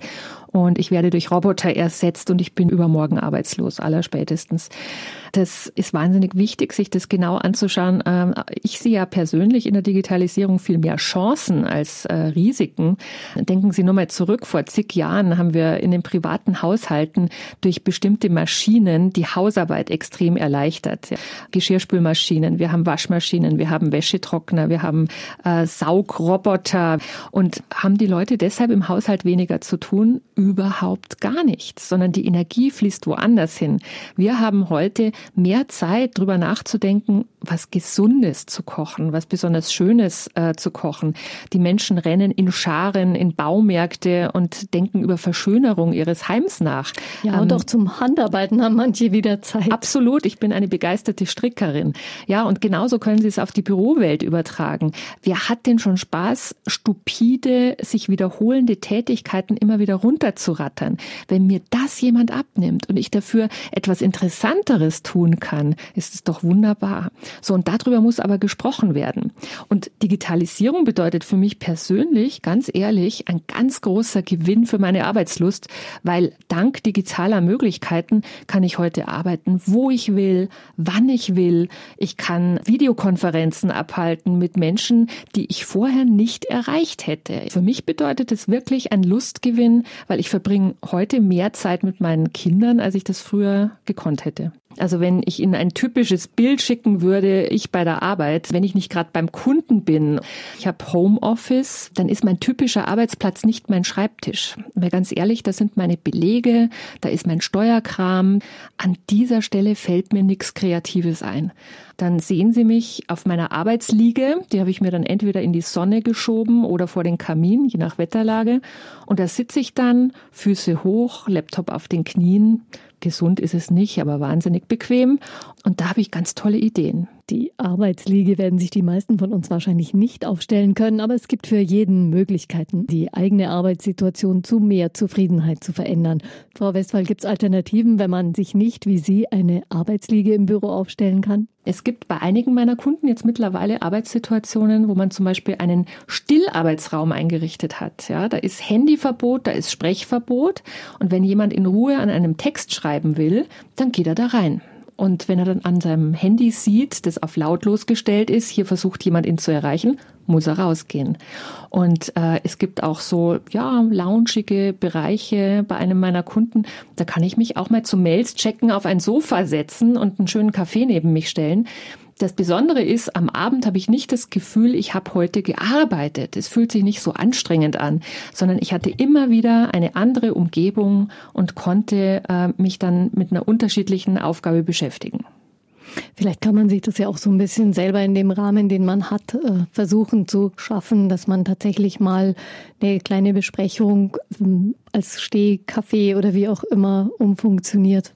und ich werde durch Roboter ersetzt und ich bin übermorgen arbeitslos, allerspätestens. Das ist wahnsinnig wichtig, sich das genau anzuschauen. Ähm, ich sehe ja persönlich in der Digitalisierung viel mehr Chancen als äh, Risiken. Denken Sie nur mal zurück. Vor zig Jahren haben wir in den privaten Haushalten durch bestimmte Maschinen die Hausarbeit extrem erleichtert. Geschirrspülmaschinen, wir haben Waschmaschinen, wir haben Wäschetrockner, wir haben äh, Saugroboter und haben die Leute deshalb im Haushalt weniger zu tun? Überhaupt gar nichts, sondern die Energie fließt woanders hin. Wir haben heute mehr Zeit, drüber nachzudenken, was Gesundes zu kochen, was besonders Schönes äh, zu kochen. Die Menschen rennen in Scharen in Baumärkte und denken über Verschönerung ihres Heims nach. Ja, und ähm, auch zum Handarbeiten haben manche wieder Zeit. Absolut. Ich bin eine begeisterte Strickerin. Ja, und genauso können Sie es auf die Bürowelt übertragen. Wer hat denn schon Spaß, stupide, sich wiederholende Tätigkeiten immer wieder runterzurattern? Wenn mir das jemand abnimmt und ich dafür etwas Interessanteres tun kann, ist es doch wunderbar. So, und darüber muss aber gesprochen werden. Und Digitalisierung bedeutet für mich persönlich, ganz ehrlich, ein ganz großer Gewinn für meine Arbeitslust, weil dank digitaler Möglichkeiten kann ich heute arbeiten, wo ich will, wann ich will. Ich kann Videokonferenzen abhalten mit Menschen, die ich vorher nicht erreicht hätte. Für mich bedeutet es wirklich ein Lustgewinn, weil ich verbringe heute mehr Zeit mit meinen Kindern, als ich das früher gekonnt hätte. Also wenn ich Ihnen ein typisches Bild schicken würde, ich bei der Arbeit, wenn ich nicht gerade beim Kunden bin, ich habe Homeoffice, dann ist mein typischer Arbeitsplatz nicht mein Schreibtisch. Weil ganz ehrlich, das sind meine Belege, da ist mein Steuerkram. An dieser Stelle fällt mir nichts Kreatives ein. Dann sehen Sie mich auf meiner Arbeitsliege, die habe ich mir dann entweder in die Sonne geschoben oder vor den Kamin, je nach Wetterlage. Und da sitze ich dann, Füße hoch, Laptop auf den Knien, Gesund ist es nicht, aber wahnsinnig bequem. Und da habe ich ganz tolle Ideen. Die Arbeitsliege werden sich die meisten von uns wahrscheinlich nicht aufstellen können, aber es gibt für jeden Möglichkeiten, die eigene Arbeitssituation zu mehr Zufriedenheit zu verändern. Frau Westphal, gibt es Alternativen, wenn man sich nicht wie Sie eine Arbeitsliege im Büro aufstellen kann? Es gibt bei einigen meiner Kunden jetzt mittlerweile Arbeitssituationen, wo man zum Beispiel einen Stillarbeitsraum eingerichtet hat. Ja, da ist Handyverbot, da ist Sprechverbot. Und wenn jemand in Ruhe an einem Text schreiben will, dann geht er da rein. Und wenn er dann an seinem Handy sieht, das auf lautlos gestellt ist, hier versucht jemand ihn zu erreichen, muss er rausgehen. Und äh, es gibt auch so ja loungige Bereiche bei einem meiner Kunden. Da kann ich mich auch mal zu Mails checken, auf ein Sofa setzen und einen schönen Kaffee neben mich stellen. Das Besondere ist, am Abend habe ich nicht das Gefühl, ich habe heute gearbeitet. Es fühlt sich nicht so anstrengend an, sondern ich hatte immer wieder eine andere Umgebung und konnte äh, mich dann mit einer unterschiedlichen Aufgabe beschäftigen. Vielleicht kann man sich das ja auch so ein bisschen selber in dem Rahmen, den man hat, äh, versuchen zu schaffen, dass man tatsächlich mal eine kleine Besprechung ähm, als Stehkaffee oder wie auch immer umfunktioniert.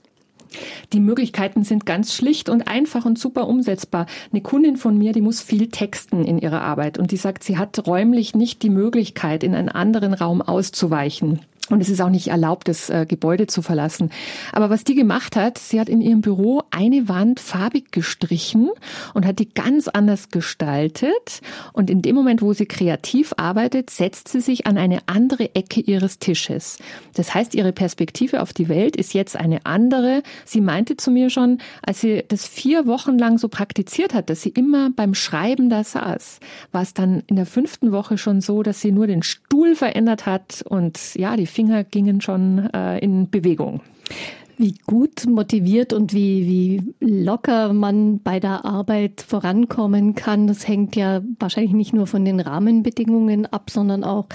Die Möglichkeiten sind ganz schlicht und einfach und super umsetzbar. Eine Kundin von mir, die muss viel texten in ihrer Arbeit und die sagt, sie hat räumlich nicht die Möglichkeit, in einen anderen Raum auszuweichen. Und es ist auch nicht erlaubt, das äh, Gebäude zu verlassen. Aber was die gemacht hat, sie hat in ihrem Büro eine Wand farbig gestrichen und hat die ganz anders gestaltet. Und in dem Moment, wo sie kreativ arbeitet, setzt sie sich an eine andere Ecke ihres Tisches. Das heißt, ihre Perspektive auf die Welt ist jetzt eine andere. Sie meinte zu mir schon, als sie das vier Wochen lang so praktiziert hat, dass sie immer beim Schreiben da saß, war es dann in der fünften Woche schon so, dass sie nur den Stuhl verändert hat und ja, die Finger gingen schon äh, in Bewegung. Wie gut motiviert und wie, wie locker man bei der Arbeit vorankommen kann, das hängt ja wahrscheinlich nicht nur von den Rahmenbedingungen ab, sondern auch,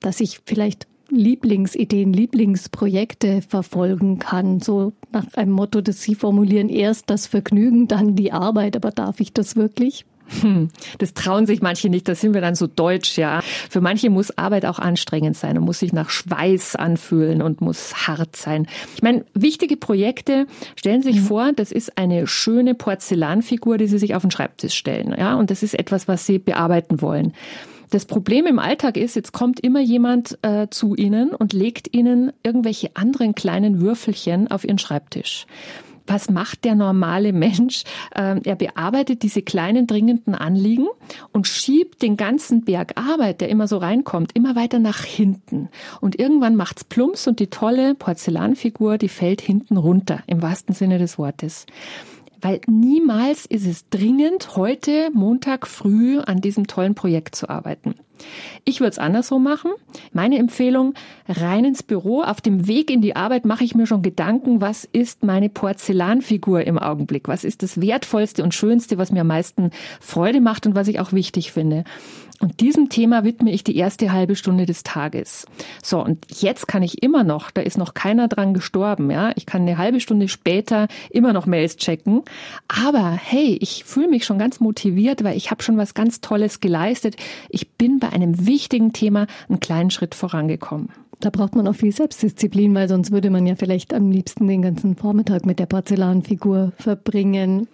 dass ich vielleicht Lieblingsideen, Lieblingsprojekte verfolgen kann. So nach einem Motto, das Sie formulieren, erst das Vergnügen, dann die Arbeit. Aber darf ich das wirklich? Hm, das trauen sich manche nicht, da sind wir dann so deutsch, ja. Für manche muss Arbeit auch anstrengend sein und muss sich nach Schweiß anfühlen und muss hart sein. Ich meine, wichtige Projekte, stellen Sie sich mhm. vor, das ist eine schöne Porzellanfigur, die Sie sich auf den Schreibtisch stellen, ja. Und das ist etwas, was Sie bearbeiten wollen. Das Problem im Alltag ist, jetzt kommt immer jemand äh, zu Ihnen und legt Ihnen irgendwelche anderen kleinen Würfelchen auf Ihren Schreibtisch was macht der normale Mensch? Ähm, er bearbeitet diese kleinen dringenden Anliegen und schiebt den ganzen Berg Arbeit, der immer so reinkommt, immer weiter nach hinten. Und irgendwann macht's plumps und die tolle Porzellanfigur, die fällt hinten runter, im wahrsten Sinne des Wortes weil niemals ist es dringend, heute Montag früh an diesem tollen Projekt zu arbeiten. Ich würde es andersrum machen. Meine Empfehlung, rein ins Büro. Auf dem Weg in die Arbeit mache ich mir schon Gedanken, was ist meine Porzellanfigur im Augenblick? Was ist das Wertvollste und Schönste, was mir am meisten Freude macht und was ich auch wichtig finde? Und diesem Thema widme ich die erste halbe Stunde des Tages. So, und jetzt kann ich immer noch, da ist noch keiner dran gestorben, ja. Ich kann eine halbe Stunde später immer noch Mails checken. Aber hey, ich fühle mich schon ganz motiviert, weil ich habe schon was ganz Tolles geleistet. Ich bin bei einem wichtigen Thema einen kleinen Schritt vorangekommen. Da braucht man auch viel Selbstdisziplin, weil sonst würde man ja vielleicht am liebsten den ganzen Vormittag mit der Porzellanfigur verbringen.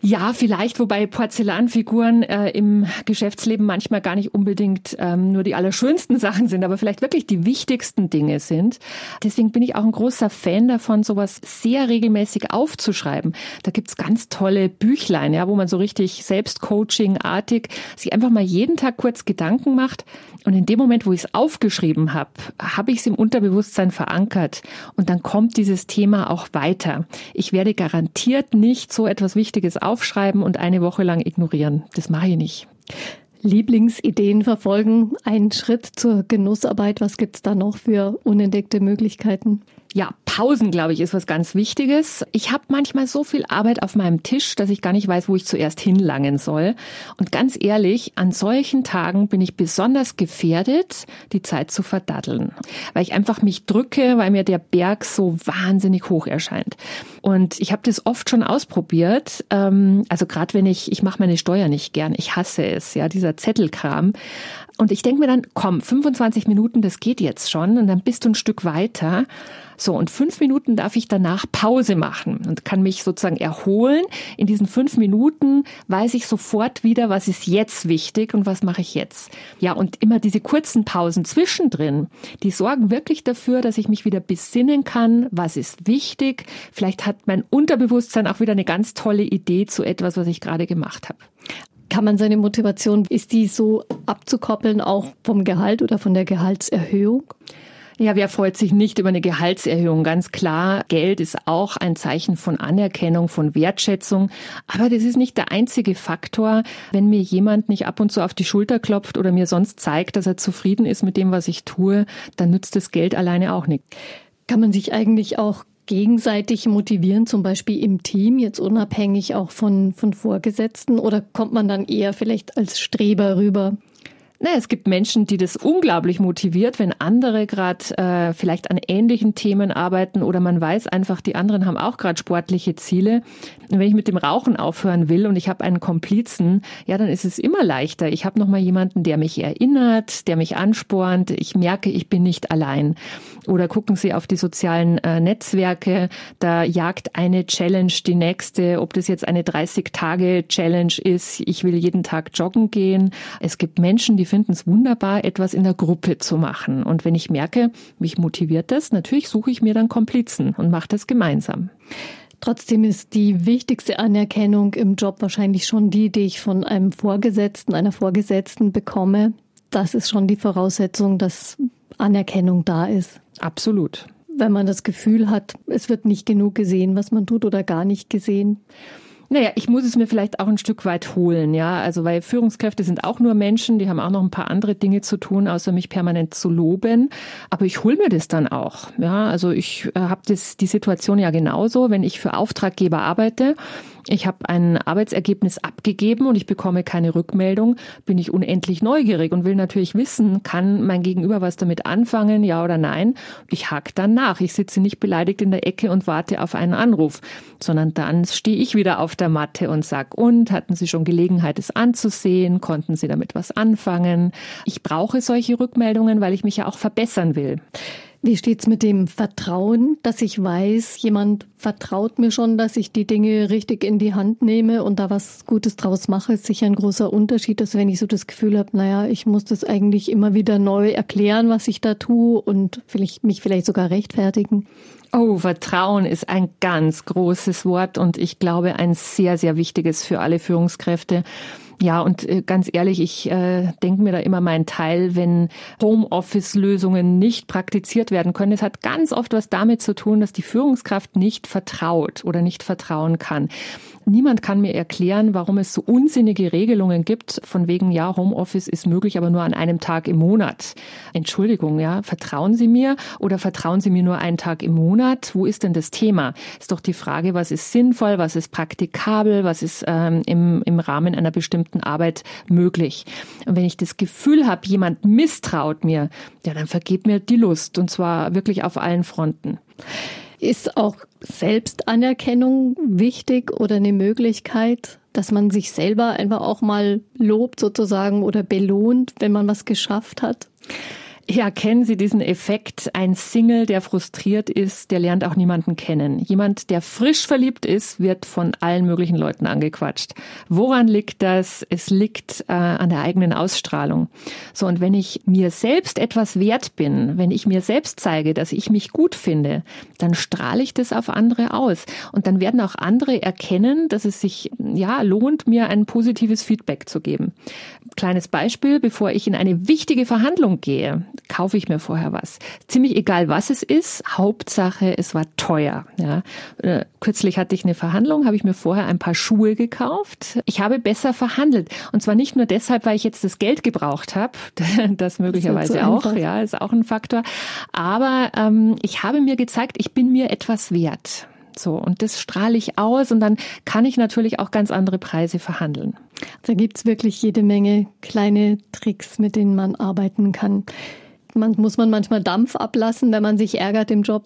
Ja, vielleicht, wobei Porzellanfiguren äh, im Geschäftsleben manchmal gar nicht unbedingt ähm, nur die allerschönsten Sachen sind, aber vielleicht wirklich die wichtigsten Dinge sind. Deswegen bin ich auch ein großer Fan davon, sowas sehr regelmäßig aufzuschreiben. Da gibt's ganz tolle Büchlein, ja, wo man so richtig Selbstcoaching-artig sich einfach mal jeden Tag kurz Gedanken macht. Und in dem Moment, wo ich es aufgeschrieben habe, habe ich es im Unterbewusstsein verankert. Und dann kommt dieses Thema auch weiter. Ich werde garantiert nicht so etwas Wichtiges aufschreiben und eine Woche lang ignorieren. Das mache ich nicht. Lieblingsideen verfolgen, ein Schritt zur Genussarbeit. Was gibt's da noch für unentdeckte Möglichkeiten? Ja, Pausen, glaube ich, ist was ganz Wichtiges. Ich habe manchmal so viel Arbeit auf meinem Tisch, dass ich gar nicht weiß, wo ich zuerst hinlangen soll. Und ganz ehrlich, an solchen Tagen bin ich besonders gefährdet, die Zeit zu verdaddeln, weil ich einfach mich drücke, weil mir der Berg so wahnsinnig hoch erscheint. Und ich habe das oft schon ausprobiert. Ähm, also gerade wenn ich, ich mache meine Steuer nicht gern, ich hasse es, ja, dieser Zettelkram. Und ich denke mir dann, komm, 25 Minuten, das geht jetzt schon. Und dann bist du ein Stück weiter. So, und fünf Minuten darf ich danach Pause machen und kann mich sozusagen erholen. In diesen fünf Minuten weiß ich sofort wieder, was ist jetzt wichtig und was mache ich jetzt. Ja, und immer diese kurzen Pausen zwischendrin, die sorgen wirklich dafür, dass ich mich wieder besinnen kann, was ist wichtig. Vielleicht hat mein Unterbewusstsein auch wieder eine ganz tolle Idee zu etwas, was ich gerade gemacht habe. Kann man seine Motivation, ist die so abzukoppeln auch vom Gehalt oder von der Gehaltserhöhung? Ja, wer freut sich nicht über eine Gehaltserhöhung? Ganz klar, Geld ist auch ein Zeichen von Anerkennung, von Wertschätzung. Aber das ist nicht der einzige Faktor. Wenn mir jemand nicht ab und zu auf die Schulter klopft oder mir sonst zeigt, dass er zufrieden ist mit dem, was ich tue, dann nützt das Geld alleine auch nicht. Kann man sich eigentlich auch gegenseitig motivieren, zum Beispiel im Team, jetzt unabhängig auch von, von Vorgesetzten? Oder kommt man dann eher vielleicht als Streber rüber? Na, es gibt Menschen, die das unglaublich motiviert, wenn andere gerade äh, vielleicht an ähnlichen Themen arbeiten oder man weiß einfach, die anderen haben auch gerade sportliche Ziele. Und wenn ich mit dem Rauchen aufhören will und ich habe einen Komplizen, ja, dann ist es immer leichter. Ich habe noch mal jemanden, der mich erinnert, der mich anspornt. Ich merke, ich bin nicht allein. Oder gucken Sie auf die sozialen äh, Netzwerke, da jagt eine Challenge die nächste, ob das jetzt eine 30-Tage-Challenge ist. Ich will jeden Tag joggen gehen. Es gibt Menschen, die finden es wunderbar, etwas in der Gruppe zu machen. Und wenn ich merke, mich motiviert das, natürlich suche ich mir dann Komplizen und mache das gemeinsam. Trotzdem ist die wichtigste Anerkennung im Job wahrscheinlich schon die, die ich von einem Vorgesetzten, einer Vorgesetzten bekomme. Das ist schon die Voraussetzung, dass Anerkennung da ist. Absolut. Wenn man das Gefühl hat, es wird nicht genug gesehen, was man tut oder gar nicht gesehen. Naja, ich muss es mir vielleicht auch ein Stück weit holen, ja. Also weil Führungskräfte sind auch nur Menschen, die haben auch noch ein paar andere Dinge zu tun, außer mich permanent zu loben. Aber ich hole mir das dann auch. Ja, also ich äh, habe die Situation ja genauso, wenn ich für Auftraggeber arbeite ich habe ein Arbeitsergebnis abgegeben und ich bekomme keine Rückmeldung, bin ich unendlich neugierig und will natürlich wissen, kann mein Gegenüber was damit anfangen, ja oder nein. Ich hake dann nach. Ich sitze nicht beleidigt in der Ecke und warte auf einen Anruf, sondern dann stehe ich wieder auf der Matte und sag, und hatten Sie schon Gelegenheit, es anzusehen? Konnten Sie damit was anfangen? Ich brauche solche Rückmeldungen, weil ich mich ja auch verbessern will. Wie steht's mit dem Vertrauen, dass ich weiß, jemand vertraut mir schon, dass ich die Dinge richtig in die Hand nehme und da was Gutes draus mache, ist sicher ein großer Unterschied, dass wenn ich so das Gefühl habe, naja, ich muss das eigentlich immer wieder neu erklären, was ich da tue und vielleicht, mich vielleicht sogar rechtfertigen. Oh, Vertrauen ist ein ganz großes Wort und ich glaube ein sehr, sehr wichtiges für alle Führungskräfte. Ja, und äh, ganz ehrlich, ich äh, denke mir da immer meinen Teil, wenn Homeoffice-Lösungen nicht praktiziert werden können. Es hat ganz oft was damit zu tun, dass die Führungskraft nicht vertraut oder nicht vertrauen kann. Niemand kann mir erklären, warum es so unsinnige Regelungen gibt, von wegen, ja, Homeoffice ist möglich, aber nur an einem Tag im Monat. Entschuldigung, ja, vertrauen Sie mir oder vertrauen Sie mir nur einen Tag im Monat? Wo ist denn das Thema? Ist doch die Frage, was ist sinnvoll, was ist praktikabel, was ist ähm, im, im Rahmen einer bestimmten Arbeit möglich. Und wenn ich das Gefühl habe, jemand misstraut mir, ja, dann vergeht mir die Lust und zwar wirklich auf allen Fronten. Ist auch Selbstanerkennung wichtig oder eine Möglichkeit, dass man sich selber einfach auch mal lobt sozusagen oder belohnt, wenn man was geschafft hat? Ja, kennen Sie diesen Effekt? Ein Single, der frustriert ist, der lernt auch niemanden kennen. Jemand, der frisch verliebt ist, wird von allen möglichen Leuten angequatscht. Woran liegt das? Es liegt äh, an der eigenen Ausstrahlung. So, und wenn ich mir selbst etwas wert bin, wenn ich mir selbst zeige, dass ich mich gut finde, dann strahle ich das auf andere aus. Und dann werden auch andere erkennen, dass es sich, ja, lohnt, mir ein positives Feedback zu geben. Kleines Beispiel, bevor ich in eine wichtige Verhandlung gehe, kaufe ich mir vorher was. Ziemlich egal, was es ist. Hauptsache, es war teuer. Ja. Äh, kürzlich hatte ich eine Verhandlung, habe ich mir vorher ein paar Schuhe gekauft. Ich habe besser verhandelt. Und zwar nicht nur deshalb, weil ich jetzt das Geld gebraucht habe, das möglicherweise das auch, ja, ist auch ein Faktor. Aber ähm, ich habe mir gezeigt, ich bin mir etwas wert. So, und das strahle ich aus und dann kann ich natürlich auch ganz andere Preise verhandeln. Da gibt's wirklich jede Menge kleine Tricks, mit denen man arbeiten kann. Man, muss man manchmal Dampf ablassen, wenn man sich ärgert im Job.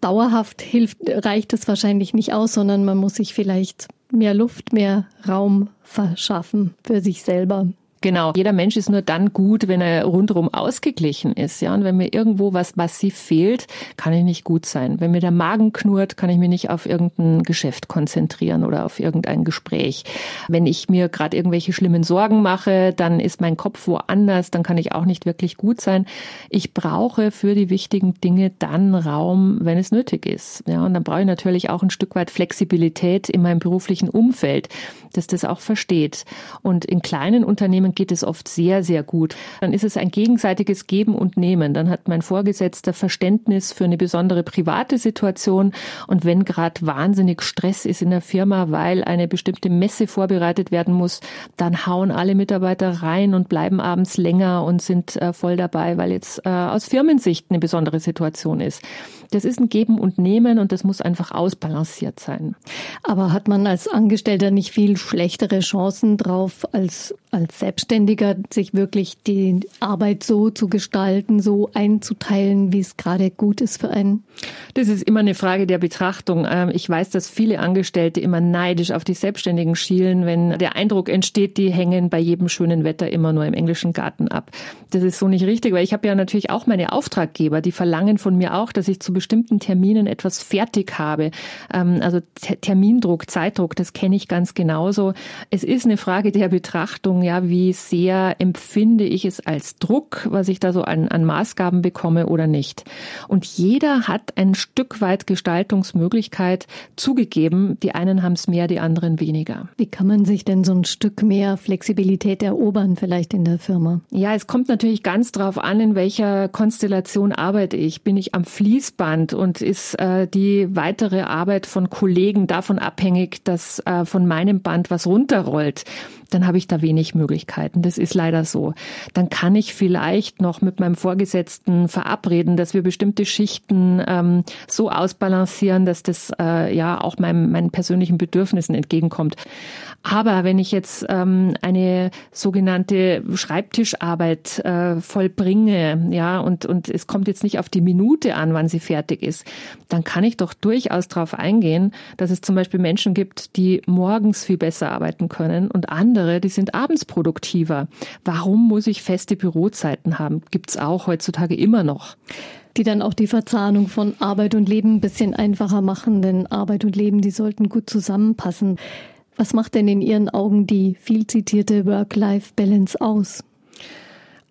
Dauerhaft hilft, reicht es wahrscheinlich nicht aus, sondern man muss sich vielleicht mehr Luft, mehr Raum verschaffen für sich selber. Genau. Jeder Mensch ist nur dann gut, wenn er rundherum ausgeglichen ist. Ja, und wenn mir irgendwo was massiv fehlt, kann ich nicht gut sein. Wenn mir der Magen knurrt, kann ich mich nicht auf irgendein Geschäft konzentrieren oder auf irgendein Gespräch. Wenn ich mir gerade irgendwelche schlimmen Sorgen mache, dann ist mein Kopf woanders, dann kann ich auch nicht wirklich gut sein. Ich brauche für die wichtigen Dinge dann Raum, wenn es nötig ist. Ja, und dann brauche ich natürlich auch ein Stück weit Flexibilität in meinem beruflichen Umfeld, dass das auch versteht. Und in kleinen Unternehmen geht es oft sehr, sehr gut. Dann ist es ein gegenseitiges Geben und Nehmen. Dann hat mein Vorgesetzter Verständnis für eine besondere private Situation. Und wenn gerade wahnsinnig Stress ist in der Firma, weil eine bestimmte Messe vorbereitet werden muss, dann hauen alle Mitarbeiter rein und bleiben abends länger und sind äh, voll dabei, weil jetzt äh, aus Firmensicht eine besondere Situation ist. Das ist ein Geben und Nehmen und das muss einfach ausbalanciert sein. Aber hat man als Angestellter nicht viel schlechtere Chancen drauf als als Selbstständiger, sich wirklich die Arbeit so zu gestalten, so einzuteilen, wie es gerade gut ist für einen? Das ist immer eine Frage der Betrachtung. Ähm, ich weiß, dass viele Angestellte immer neidisch auf die Selbstständigen schielen, wenn der Eindruck entsteht, die hängen bei jedem schönen Wetter immer nur im englischen Garten ab. Das ist so nicht richtig, weil ich habe ja natürlich auch meine Auftraggeber, die verlangen von mir auch, dass ich zu bestimmten Terminen etwas fertig habe. Ähm, also Termindruck, Zeitdruck, das kenne ich ganz genauso. Es ist eine Frage der Betrachtung, ja, wie sehr empfinde ich es als Druck, was ich da so an, an Maßgaben bekomme oder nicht. Und jeder hat ein Stück weit Gestaltungsmöglichkeit zugegeben. Die einen haben es mehr, die anderen weniger. Wie kann man sich denn so ein Stück mehr Flexibilität erobern vielleicht in der Firma? Ja, es kommt natürlich ganz drauf an, in welcher Konstellation arbeite ich. Bin ich am Fließband und ist äh, die weitere Arbeit von Kollegen davon abhängig, dass äh, von meinem Band was runterrollt? Dann habe ich da wenig Möglichkeiten. Das ist leider so. Dann kann ich vielleicht noch mit meinem Vorgesetzten verabreden, dass wir bestimmte Schichten ähm, so ausbalancieren, dass das äh, ja auch meinem, meinen persönlichen Bedürfnissen entgegenkommt. Aber wenn ich jetzt ähm, eine sogenannte Schreibtischarbeit äh, vollbringe, ja, und, und es kommt jetzt nicht auf die Minute an, wann sie fertig ist, dann kann ich doch durchaus darauf eingehen, dass es zum Beispiel Menschen gibt, die morgens viel besser arbeiten können und andere, die sind abends produktiver. Warum muss ich feste Bürozeiten haben? Gibt's auch heutzutage immer noch die dann auch die Verzahnung von Arbeit und Leben ein bisschen einfacher machen, denn Arbeit und Leben, die sollten gut zusammenpassen. Was macht denn in Ihren Augen die viel zitierte Work-Life-Balance aus?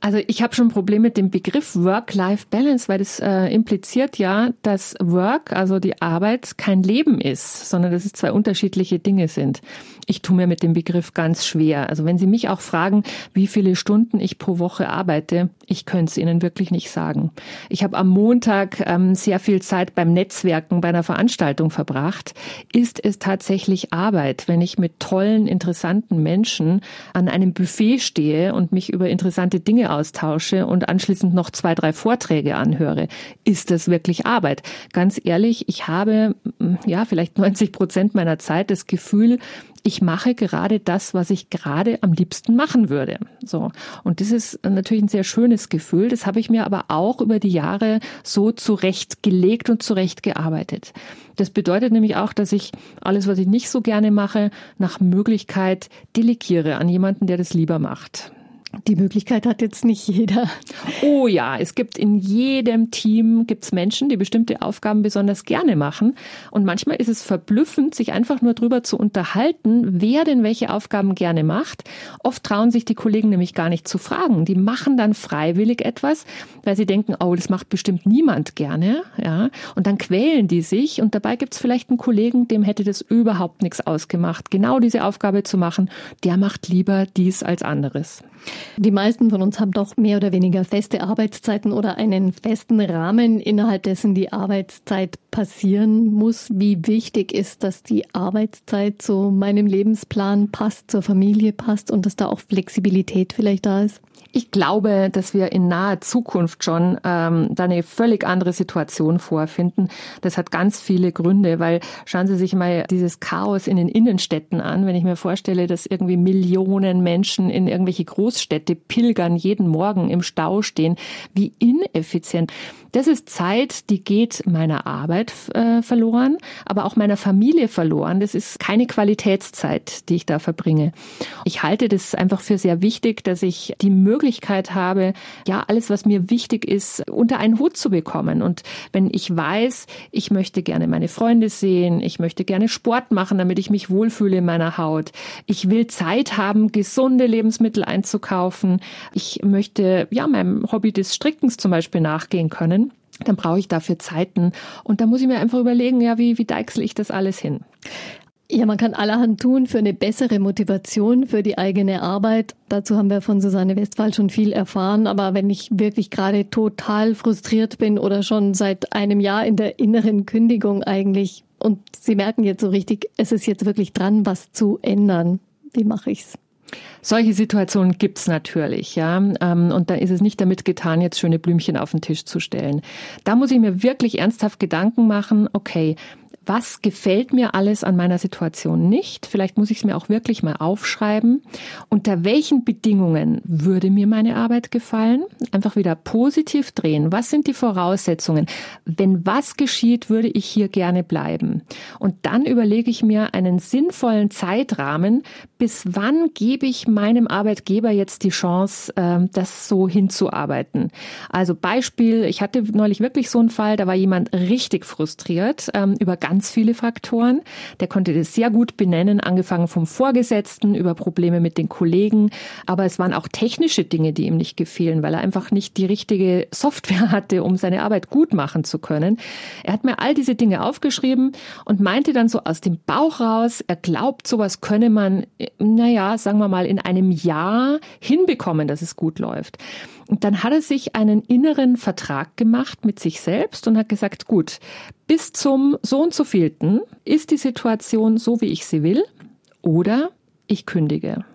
Also ich habe schon ein Problem mit dem Begriff Work-Life-Balance, weil das äh, impliziert ja, dass Work, also die Arbeit, kein Leben ist, sondern dass es zwei unterschiedliche Dinge sind. Ich tue mir mit dem Begriff ganz schwer. Also wenn Sie mich auch fragen, wie viele Stunden ich pro Woche arbeite, ich könnte es Ihnen wirklich nicht sagen. Ich habe am Montag ähm, sehr viel Zeit beim Netzwerken bei einer Veranstaltung verbracht. Ist es tatsächlich Arbeit, wenn ich mit tollen, interessanten Menschen an einem Buffet stehe und mich über interessante Dinge austausche und anschließend noch zwei, drei Vorträge anhöre. Ist das wirklich Arbeit? Ganz ehrlich, ich habe ja vielleicht 90 Prozent meiner Zeit das Gefühl, ich mache gerade das, was ich gerade am liebsten machen würde. So. Und das ist natürlich ein sehr schönes Gefühl. Das habe ich mir aber auch über die Jahre so zurechtgelegt und zurechtgearbeitet. Das bedeutet nämlich auch, dass ich alles, was ich nicht so gerne mache, nach Möglichkeit delegiere an jemanden, der das lieber macht. Die Möglichkeit hat jetzt nicht jeder. Oh ja, es gibt in jedem Team gibt's Menschen, die bestimmte Aufgaben besonders gerne machen. Und manchmal ist es verblüffend, sich einfach nur drüber zu unterhalten, wer denn welche Aufgaben gerne macht. Oft trauen sich die Kollegen nämlich gar nicht zu fragen. Die machen dann freiwillig etwas, weil sie denken, oh, das macht bestimmt niemand gerne. Ja, und dann quälen die sich. Und dabei gibt's vielleicht einen Kollegen, dem hätte das überhaupt nichts ausgemacht, genau diese Aufgabe zu machen. Der macht lieber dies als anderes. Die meisten von uns haben doch mehr oder weniger feste Arbeitszeiten oder einen festen Rahmen, innerhalb dessen die Arbeitszeit passieren muss. Wie wichtig ist, dass die Arbeitszeit zu meinem Lebensplan passt, zur Familie passt und dass da auch Flexibilität vielleicht da ist? Ich glaube, dass wir in naher Zukunft schon ähm, da eine völlig andere Situation vorfinden. Das hat ganz viele Gründe, weil schauen Sie sich mal dieses Chaos in den Innenstädten an. Wenn ich mir vorstelle, dass irgendwie Millionen Menschen in irgendwelche Großstädte pilgern, jeden Morgen im Stau stehen, wie ineffizient. Das ist Zeit, die geht meiner Arbeit äh, verloren, aber auch meiner Familie verloren. Das ist keine Qualitätszeit, die ich da verbringe. Ich halte das einfach für sehr wichtig, dass ich die Möglichkeit habe, ja, alles, was mir wichtig ist, unter einen Hut zu bekommen. Und wenn ich weiß, ich möchte gerne meine Freunde sehen, ich möchte gerne Sport machen, damit ich mich wohlfühle in meiner Haut. Ich will Zeit haben, gesunde Lebensmittel einzukaufen. Ich möchte, ja, meinem Hobby des Strickens zum Beispiel nachgehen können dann brauche ich dafür Zeiten. Und da muss ich mir einfach überlegen, ja, wie, wie deichsel ich das alles hin? Ja, man kann allerhand tun für eine bessere Motivation für die eigene Arbeit. Dazu haben wir von Susanne Westphal schon viel erfahren. Aber wenn ich wirklich gerade total frustriert bin oder schon seit einem Jahr in der inneren Kündigung eigentlich und Sie merken jetzt so richtig, es ist jetzt wirklich dran, was zu ändern. Wie mache ich's? Solche Situationen gibt's natürlich, ja. Ähm, und da ist es nicht damit getan, jetzt schöne Blümchen auf den Tisch zu stellen. Da muss ich mir wirklich ernsthaft Gedanken machen, okay, was gefällt mir alles an meiner Situation nicht? Vielleicht muss ich es mir auch wirklich mal aufschreiben. Unter welchen Bedingungen würde mir meine Arbeit gefallen? Einfach wieder positiv drehen. Was sind die Voraussetzungen? Wenn was geschieht, würde ich hier gerne bleiben. Und dann überlege ich mir einen sinnvollen Zeitrahmen, bis wann gebe ich meinem Arbeitgeber jetzt die Chance, ähm, das so hinzuarbeiten. Also Beispiel, ich hatte neulich wirklich so einen Fall, da war jemand richtig frustriert ähm, über ganz ganz viele Faktoren. Der konnte das sehr gut benennen, angefangen vom Vorgesetzten über Probleme mit den Kollegen. Aber es waren auch technische Dinge, die ihm nicht gefielen, weil er einfach nicht die richtige Software hatte, um seine Arbeit gut machen zu können. Er hat mir all diese Dinge aufgeschrieben und meinte dann so aus dem Bauch raus, er glaubt, sowas könne man, naja, sagen wir mal, in einem Jahr hinbekommen, dass es gut läuft. Und dann hat er sich einen inneren Vertrag gemacht mit sich selbst und hat gesagt, gut, bis zum so und so vielten ist die Situation so, wie ich sie will, oder ich kündige.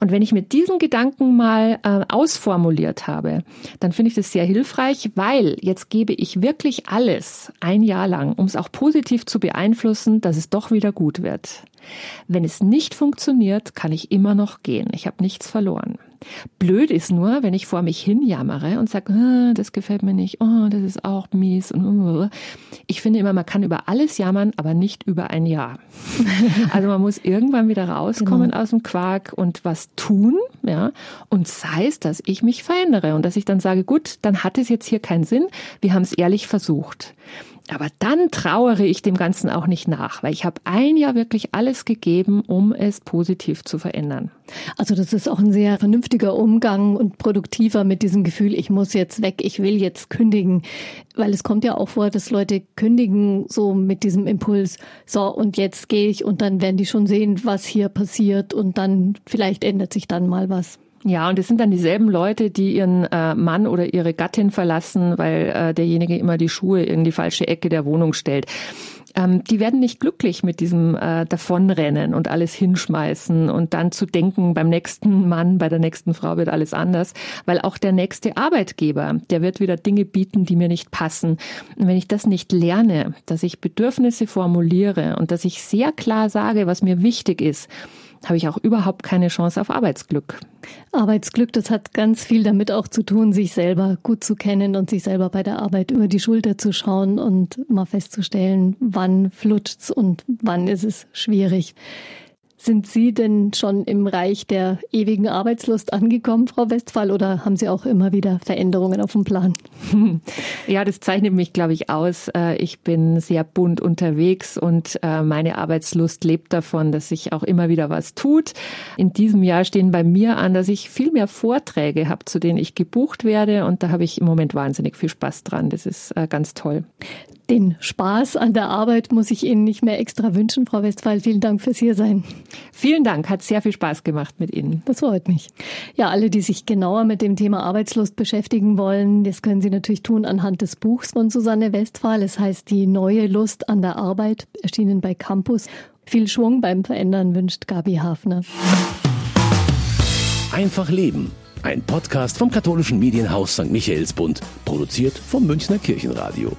Und wenn ich mir diesen Gedanken mal äh, ausformuliert habe, dann finde ich das sehr hilfreich, weil jetzt gebe ich wirklich alles ein Jahr lang, um es auch positiv zu beeinflussen, dass es doch wieder gut wird. Wenn es nicht funktioniert, kann ich immer noch gehen. Ich habe nichts verloren. Blöd ist nur, wenn ich vor mich hin jammere und sage, ah, das gefällt mir nicht, oh, das ist auch mies. Ich finde immer, man kann über alles jammern, aber nicht über ein Jahr. Also man muss irgendwann wieder rauskommen genau. aus dem Quark und was tun, ja. Und sei es, dass ich mich verändere und dass ich dann sage, gut, dann hat es jetzt hier keinen Sinn. Wir haben es ehrlich versucht. Aber dann trauere ich dem Ganzen auch nicht nach, weil ich habe ein Jahr wirklich alles gegeben, um es positiv zu verändern. Also das ist auch ein sehr vernünftiger Umgang und produktiver mit diesem Gefühl, ich muss jetzt weg, ich will jetzt kündigen. Weil es kommt ja auch vor, dass Leute kündigen so mit diesem Impuls, so und jetzt gehe ich und dann werden die schon sehen, was hier passiert und dann vielleicht ändert sich dann mal was. Ja, und es sind dann dieselben Leute, die ihren äh, Mann oder ihre Gattin verlassen, weil äh, derjenige immer die Schuhe in die falsche Ecke der Wohnung stellt. Ähm, die werden nicht glücklich mit diesem äh, Davonrennen und alles hinschmeißen und dann zu denken, beim nächsten Mann, bei der nächsten Frau wird alles anders, weil auch der nächste Arbeitgeber, der wird wieder Dinge bieten, die mir nicht passen. Und wenn ich das nicht lerne, dass ich Bedürfnisse formuliere und dass ich sehr klar sage, was mir wichtig ist, habe ich auch überhaupt keine Chance auf Arbeitsglück. Arbeitsglück, das hat ganz viel damit auch zu tun, sich selber gut zu kennen und sich selber bei der Arbeit über die Schulter zu schauen und mal festzustellen, wann flutscht's und wann ist es schwierig. Sind Sie denn schon im Reich der ewigen Arbeitslust angekommen, Frau Westphal, oder haben Sie auch immer wieder Veränderungen auf dem Plan? Ja, das zeichnet mich, glaube ich, aus. Äh, ich bin sehr bunt unterwegs und äh, meine Arbeitslust lebt davon, dass sich auch immer wieder was tut. In diesem Jahr stehen bei mir an, dass ich viel mehr Vorträge habe, zu denen ich gebucht werde und da habe ich im Moment wahnsinnig viel Spaß dran. Das ist äh, ganz toll. Den Spaß an der Arbeit muss ich Ihnen nicht mehr extra wünschen, Frau Westphal. Vielen Dank fürs Hiersein. Vielen Dank, hat sehr viel Spaß gemacht mit Ihnen. Das freut mich. Ja, alle, die sich genauer mit dem Thema Arbeitslust beschäftigen wollen, das können Sie natürlich tun anhand des Buchs von Susanne Westphal. Es heißt Die neue Lust an der Arbeit, erschienen bei Campus. Viel Schwung beim Verändern wünscht Gabi Hafner. Einfach Leben. Ein Podcast vom katholischen Medienhaus St. Michaelsbund, produziert vom Münchner Kirchenradio.